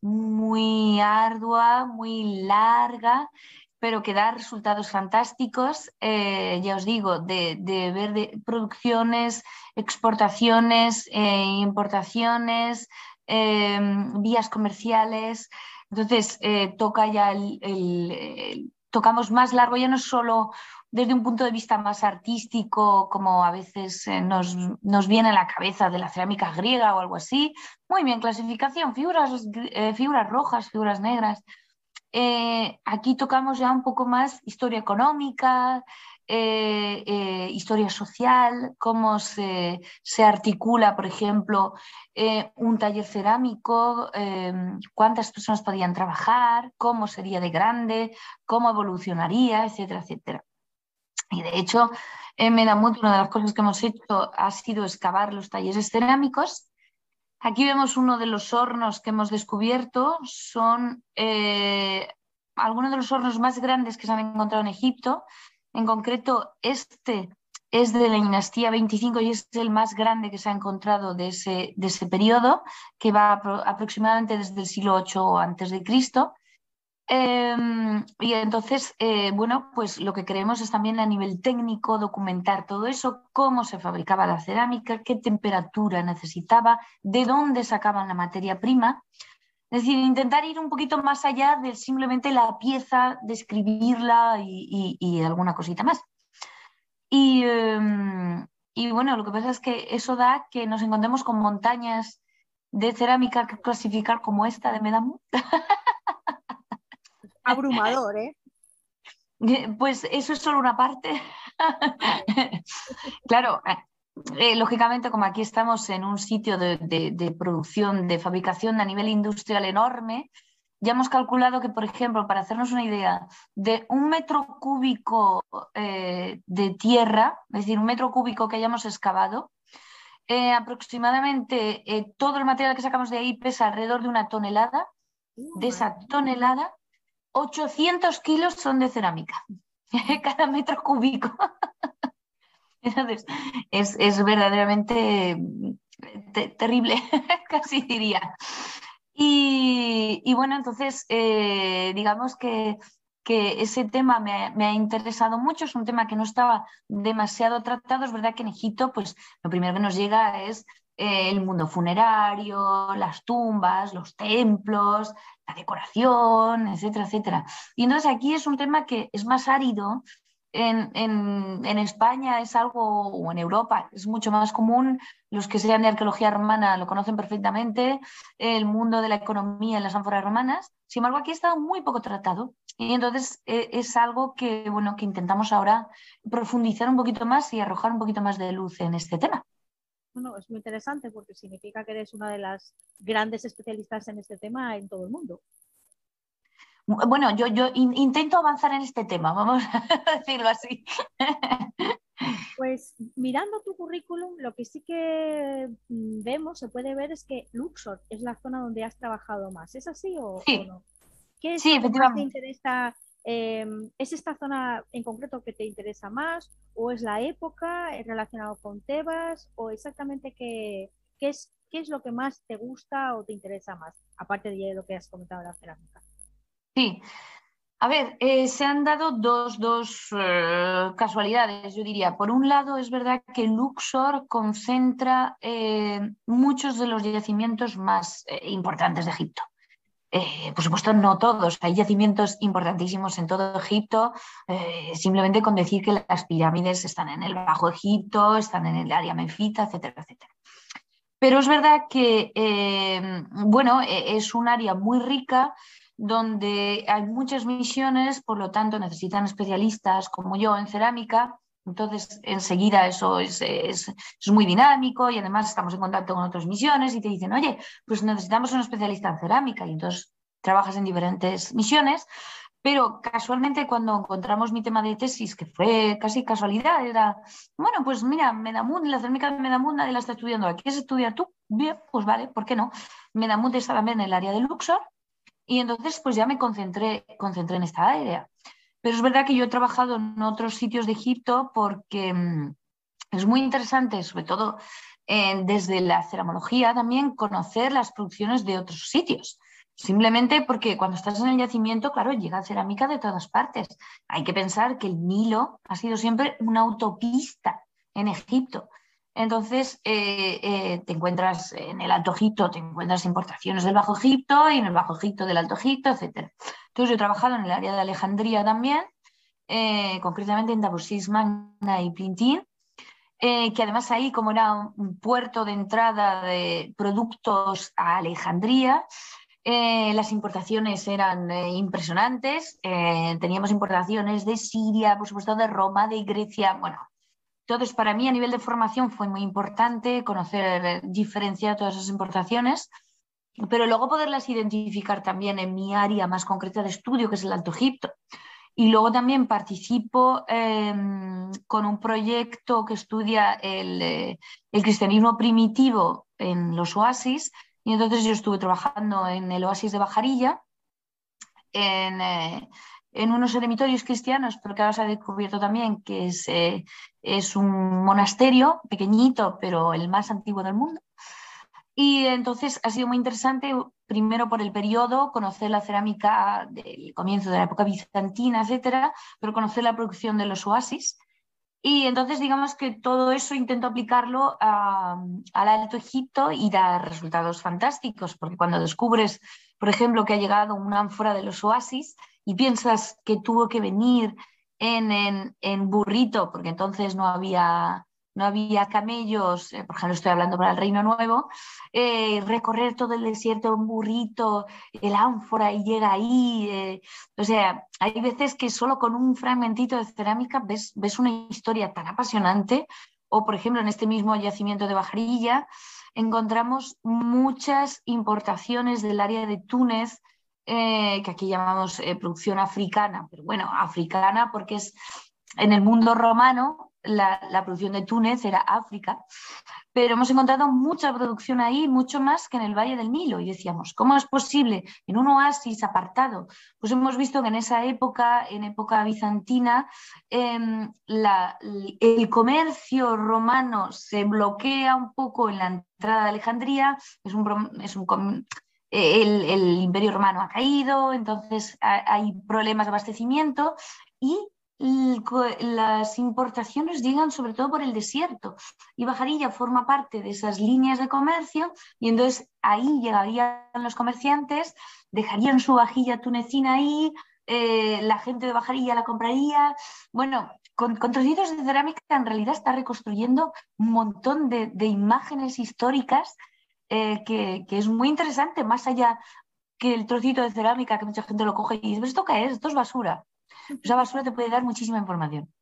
muy ardua, muy larga pero que da resultados fantásticos, eh, ya os digo, de, ver de producciones, exportaciones, eh, importaciones, eh, vías comerciales. Entonces, toca ya el, tocamos más largo, ya no solo desde un punto de vista más artístico, como a veces nos, nos, viene a la cabeza de la cerámica griega o algo así. Muy bien, clasificación, figuras, figuras rojas, figuras negras. Eh, aquí tocamos ya un poco más historia económica, eh, eh, historia social, cómo se, articula, por ejemplo, un taller cerámico, cuántas personas podían trabajar, cómo sería de grande, cómo evolucionaría, etcétera, etcétera. Y de hecho, en Medamut una de las cosas que hemos hecho ha sido excavar los talleres cerámicos Aquí vemos uno de los hornos que hemos descubierto. Son eh, algunos de los hornos más grandes que se han encontrado en Egipto. En concreto, este es de la dinastía 25 y es el más grande que se ha encontrado de ese, de ese periodo, que va aproximadamente desde el siglo VIII antes Em, y entonces, eh, bueno, pues lo que queremos es también a nivel técnico documentar todo eso, cómo se fabricaba la cerámica, qué temperatura necesitaba, de dónde sacaban la materia prima. Es decir, intentar ir un poquito más allá de simplemente la pieza, describirla y, alguna cosita más. Y, em, y bueno, lo que pasa es que eso da que nos encontremos con montañas de cerámica que clasificar como esta de Medamut. abrumador, ¿eh? Pues eso es solo una parte. claro, eh, lógicamente, como aquí estamos en un sitio de, producción, de fabricación a nivel industrial enorme, ya hemos calculado que, por ejemplo, para hacernos una idea, de un metro cúbico eh, de tierra, es decir, un metro cúbico que hayamos excavado, eh, aproximadamente todo el material que sacamos de ahí pesa alrededor de una tonelada. De esa tonelada 800 kilos son de cerámica, cada metro cúbico. Entonces, es, verdaderamente terrible, casi diría. Y, bueno, entonces, eh, digamos que, ese tema me ha, interesado mucho, es un tema que no estaba demasiado tratado. Es verdad que en Egipto, pues lo primero que nos llega es el mundo funerario, las tumbas, los templos, la decoración, etcétera, etcétera. Y entonces aquí es un tema que es más árido, en, España es algo, o en Europa, es mucho más común. Los que sean de arqueología romana lo conocen perfectamente, el mundo de la economía en las ánforas romanas. Sin embargo, aquí está muy poco tratado. Y entonces eh, es algo que, bueno, que intentamos ahora profundizar un poquito más y arrojar un poquito más de luz en este tema. Bueno, es muy interesante porque significa que eres una de las grandes especialistas en este tema en todo el mundo. Bueno, yo, yo intento avanzar en este tema, vamos a decirlo así. Pues mirando tu currículum, lo que sí que mm, vemos, se puede ver, es que Luxor es la zona donde has trabajado más. ¿Es así o, no? ¿Qué es sí, efectivamente. te interesa? Em, ¿Es esta zona en concreto que te interesa más? ¿O es la época relacionado con Tebas? ¿O exactamente qué, es, lo que más te gusta o te interesa más? Aparte de lo que has comentado de la cerámica. Sí. A ver, eh, se han dado dos, eh, casualidades, yo diría. Por un lado, es verdad que Luxor concentra eh, muchos de los yacimientos más importantes de Egipto. Por supuesto, no todos. Hay yacimientos importantísimos en todo Egipto. simplemente con decir que las pirámides están en el Bajo Egipto, están en el área menfita, etcétera, etcétera. Pero es verdad que, bueno, es un área muy rica donde hay muchas misiones, por lo tanto necesitan especialistas como yo en cerámica. Entonces, enseguida eso es, es, muy dinámico y además estamos en contacto con otras misiones y te dicen, oye, pues necesitamos un especialista en cerámica y entonces trabajas en diferentes misiones. Pero casualmente cuando encontramos mi tema de tesis, que fue casi casualidad, era, bueno, pues mira, Medamud, la cerámica de Medamud nadie la está estudiando. ¿Qué quieres estudiar tú? Bien, pues vale, ¿por qué no? Medamud está también en el área de Luxor y entonces pues ya me concentré, concentré en esta área. Pero es verdad que yo he trabajado en otros sitios de Egipto porque mm, es muy interesante, sobre todo eh, desde la ceramología también, conocer las producciones de otros sitios. Simplemente porque cuando estás en el yacimiento, claro, llega cerámica de todas partes. Hay que pensar que el Nilo ha sido siempre una autopista en Egipto. Entonces, eh, eh, te encuentras en el Alto Egipto, te encuentras importaciones del Bajo Egipto y en el Bajo Egipto del Alto Egipto, etc. Entonces, yo he trabajado en el área de Alejandría también, eh, concretamente en Tabusis Magna y Plintín, que además ahí, como era un puerto de entrada de productos a Alejandría, las importaciones eran impresionantes. teníamos importaciones de Siria, por supuesto, de Roma, de Grecia, bueno, entonces, para mí a nivel de formación fue muy importante conocer, diferenciar todas esas importaciones, pero luego poderlas identificar también en mi área más concreta de estudio, que es el Alto Egipto. Y luego también participo em, con un proyecto que estudia el, cristianismo primitivo en los oasis. Y entonces yo estuve trabajando en el oasis de Bajarilla, en, eh, en unos eremitorios cristianos, porque ahora se ha descubierto también que es, eh, es un monasterio pequeñito, pero el más antiguo del mundo. Y entonces ha sido muy interesante, primero por el periodo, conocer la cerámica del comienzo de la época bizantina, etcétera, pero conocer la producción de los oasis. Y entonces, digamos que todo eso intento aplicarlo al Alto Egipto y da resultados fantásticos, porque cuando descubres, por ejemplo, que ha llegado una ánfora de los oasis, y piensas que tuvo que venir en, en, burrito, porque entonces no había, no había camellos, eh, por ejemplo, estoy hablando para el Reino Nuevo, eh, recorrer todo el desierto en burrito, el ánfora y llega ahí. Eh, o sea, hay veces que solo con un fragmentito de cerámica ves, ves una historia tan apasionante, o por ejemplo, en este mismo yacimiento de Bajarilla, encontramos muchas importaciones del área de Túnez que aquí llamamos producción africana, pero bueno, africana porque es en el mundo romano la, producción de Túnez era África, pero hemos encontrado mucha producción ahí, mucho más que en el Valle del Nilo. Y decíamos, ¿cómo es posible en un oasis apartado? Pues hemos visto que en esa época, en época bizantina, em, el comercio romano se bloquea un poco en la entrada de Alejandría, es un, es un el, imperio romano ha caído, entonces hay problemas de abastecimiento y las importaciones llegan sobre todo por el desierto y Bajarilla forma parte de esas líneas de comercio y entonces ahí llegarían los comerciantes, dejarían su vajilla tunecina ahí, eh, la gente de Bajarilla la compraría. Bueno, con, trocitos de cerámica en realidad está reconstruyendo un montón de, imágenes históricas eh, que, es muy interesante, más allá que el trocito de cerámica que mucha gente lo coge y dice, ¿esto qué es? Esto es basura. Esa basura te puede dar muchísima información.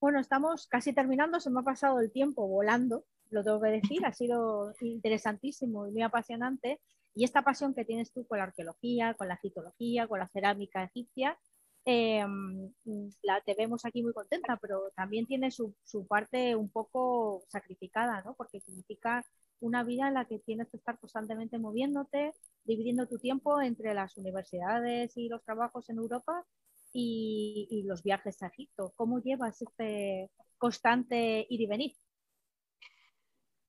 Bueno, estamos casi terminando, se me ha pasado el tiempo volando, lo tengo que decir, ha sido interesantísimo y muy apasionante. Y esta pasión que tienes tú con la arqueología, con la egiptología, con la cerámica egipcia, eh, la, te vemos aquí muy contenta, pero también tiene su, parte un poco sacrificada, ¿no? Porque significa una vida en la que tienes que estar constantemente moviéndote, dividiendo tu tiempo entre las universidades y los trabajos en Europa y, los viajes a Egipto. ¿Cómo llevas este constante ir y venir?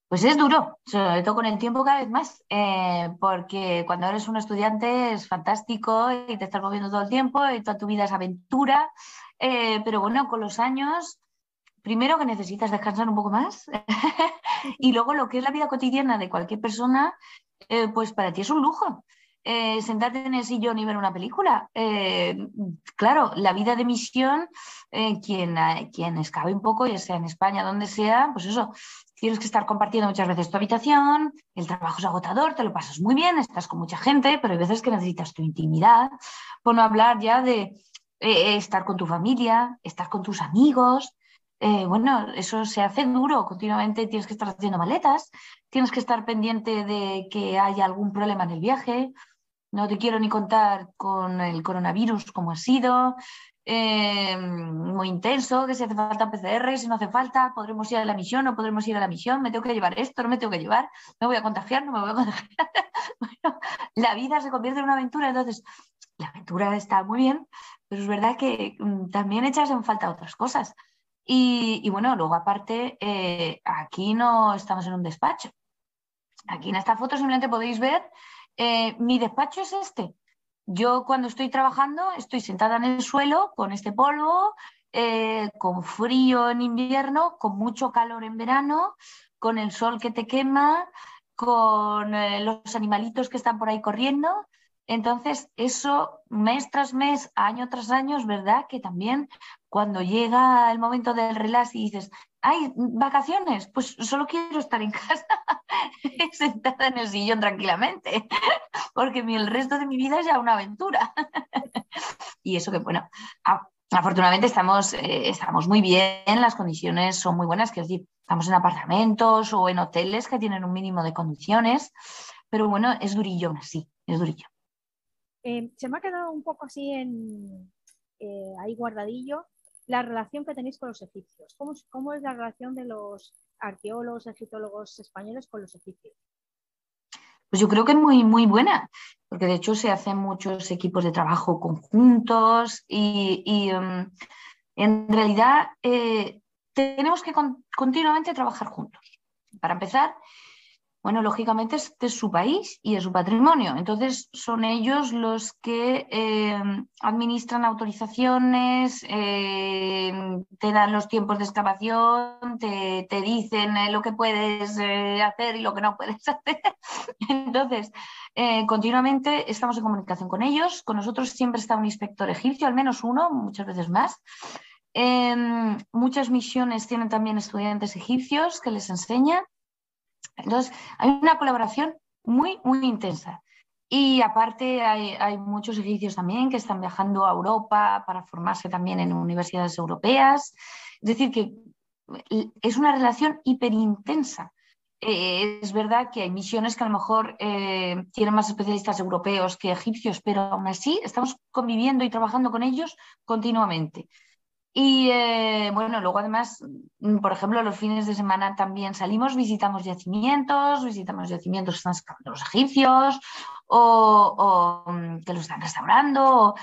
Pues es duro, sobre todo con el tiempo cada vez más, eh, porque cuando eres un estudiante es fantástico y te estás moviendo todo el tiempo y toda tu vida es aventura, eh, pero bueno, con los años, primero que necesitas descansar un poco más y luego lo que es la vida cotidiana de cualquier persona, eh, pues para ti es un lujo. Sentarte en el sillón y ver una película. claro, la vida de misión, quien, quien escabe un poco, ya sea en España, donde sea, pues eso, tienes que estar compartiendo muchas veces tu habitación, el trabajo es agotador, te lo pasas muy bien, estás con mucha gente, pero hay veces que necesitas tu intimidad, por no hablar ya de eh, eh, estar con tu familia, estar con tus amigos. Eh, bueno, eso se hace duro, continuamente tienes que estar haciendo maletas, tienes que estar pendiente de que haya algún problema en el viaje, no te quiero ni contar con el coronavirus cómo ha sido, eh, muy intenso, que si hace falta PCR, si no hace falta, podremos ir a la misión, no podremos ir a la misión, me tengo que llevar esto, no me tengo que llevar, me voy a contagiar, no me voy a contagiar. la vida se convierte en una aventura, entonces la aventura está muy bien, pero es verdad que mm, también echas en falta otras cosas. Y, bueno, luego aparte, eh, aquí no estamos en un despacho. Aquí en esta foto simplemente podéis ver, eh, mi despacho es este, yo cuando estoy trabajando estoy sentada en el suelo con este polvo, eh, con frío en invierno, con mucho calor en verano, con el sol que te quema, con eh, los animalitos que están por ahí corriendo. Entonces, eso mes tras mes, año tras año, es verdad que también cuando llega el momento del relax y dices, hay vacaciones, pues solo quiero estar en casa, sentada en el sillón tranquilamente, porque el resto de mi vida es ya una aventura. y eso que, bueno, afortunadamente estamos, eh, estamos muy bien, las condiciones son muy buenas, que decir, estamos en apartamentos o en hoteles que tienen un mínimo de condiciones, pero bueno, es durillo así, es durillo. Eh, se me ha quedado un poco así en, eh, ahí guardadillo la relación que tenéis con los egipcios. ¿Cómo, es la relación de los arqueólogos, egiptólogos españoles con los egipcios? Pues yo creo que es muy, muy buena, porque de hecho se hacen muchos equipos de trabajo conjuntos y, em, en realidad eh, tenemos que continuamente trabajar juntos. Para empezar, bueno, lógicamente es de su país y de su patrimonio. Entonces son ellos los que eh, administran autorizaciones, eh, te dan los tiempos de excavación, te, dicen eh, lo que puedes hacer y lo que no puedes hacer. Entonces, continuamente estamos en comunicación con ellos. Con nosotros siempre está un inspector egipcio, al menos uno, muchas veces más. muchas misiones tienen también estudiantes egipcios que les enseñan. Entonces, hay una colaboración muy, muy intensa. Y aparte hay, muchos egipcios también que están viajando a Europa para formarse también en universidades europeas. Es decir, que es una relación hiperintensa. Eh, es verdad que hay misiones que a lo mejor eh, tienen más especialistas europeos que egipcios, pero aún así estamos conviviendo y trabajando con ellos continuamente. Y eh, bueno, luego además, mm, por ejemplo, los fines de semana también salimos, visitamos yacimientos, visitamos yacimientos que están los egipcios o, mm, que los están restaurando,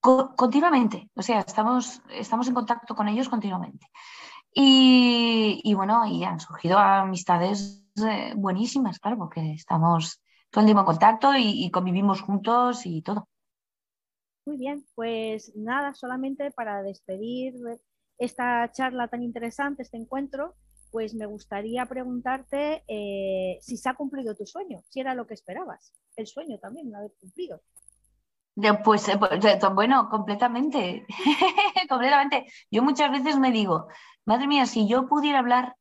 continuamente. O sea, estamos, estamos en contacto con ellos continuamente. Y, bueno, y han surgido amistades eh, buenísimas, claro, porque estamos todo el tiempo en contacto y convivimos juntos y todo. Muy bien, pues nada, solamente para despedir esta charla tan interesante, este encuentro, pues me gustaría preguntarte eh, si se ha cumplido tu sueño, si era lo que esperabas, el sueño también, una vez cumplido. Pues, eh, pues bueno, completamente, completamente. Yo muchas veces me digo, madre mía, si yo pudiera hablar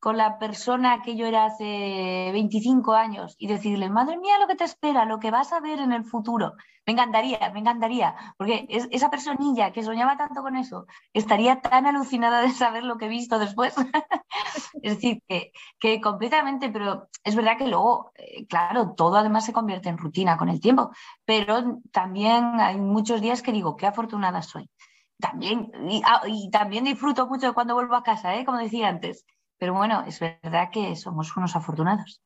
con la persona que yo era hace 25 años y decirle, madre mía, lo que te espera, lo que vas a ver en el futuro. Me encantaría, me encantaría, porque esa personilla que soñaba tanto con eso estaría tan alucinada de saber lo que he visto después. es decir, que, que, completamente, pero es verdad que luego, eh, claro, todo además se convierte en rutina con el tiempo, pero también hay muchos días que digo, qué afortunada soy. También, y, ah, también disfruto mucho cuando vuelvo a casa, ¿eh? como decía antes pero bueno, es verdad que somos unos afortunados.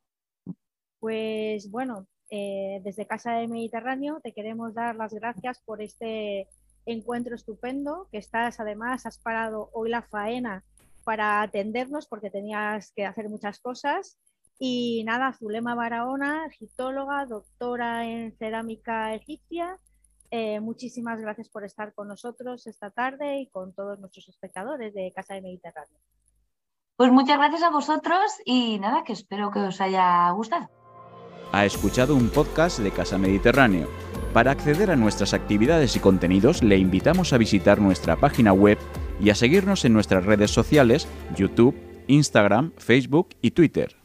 Pues bueno, eh, desde Casa del Mediterráneo te queremos dar las gracias por este encuentro estupendo, que estás además, has parado hoy la faena para atendernos porque tenías que hacer muchas cosas. Y nada, Zulema Barahona, egiptóloga, doctora en cerámica egipcia, eh, muchísimas gracias por estar con nosotros esta tarde y con todos nuestros espectadores de Casa del Mediterráneo. Pues muchas gracias a vosotros y nada, que espero que os haya gustado. Ha escuchado un podcast de Casa Mediterráneo. Para acceder a nuestras actividades y contenidos le invitamos a visitar nuestra página web y a seguirnos en nuestras redes sociales, YouTube, Instagram, Facebook y Twitter.